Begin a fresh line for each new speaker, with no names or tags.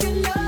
your love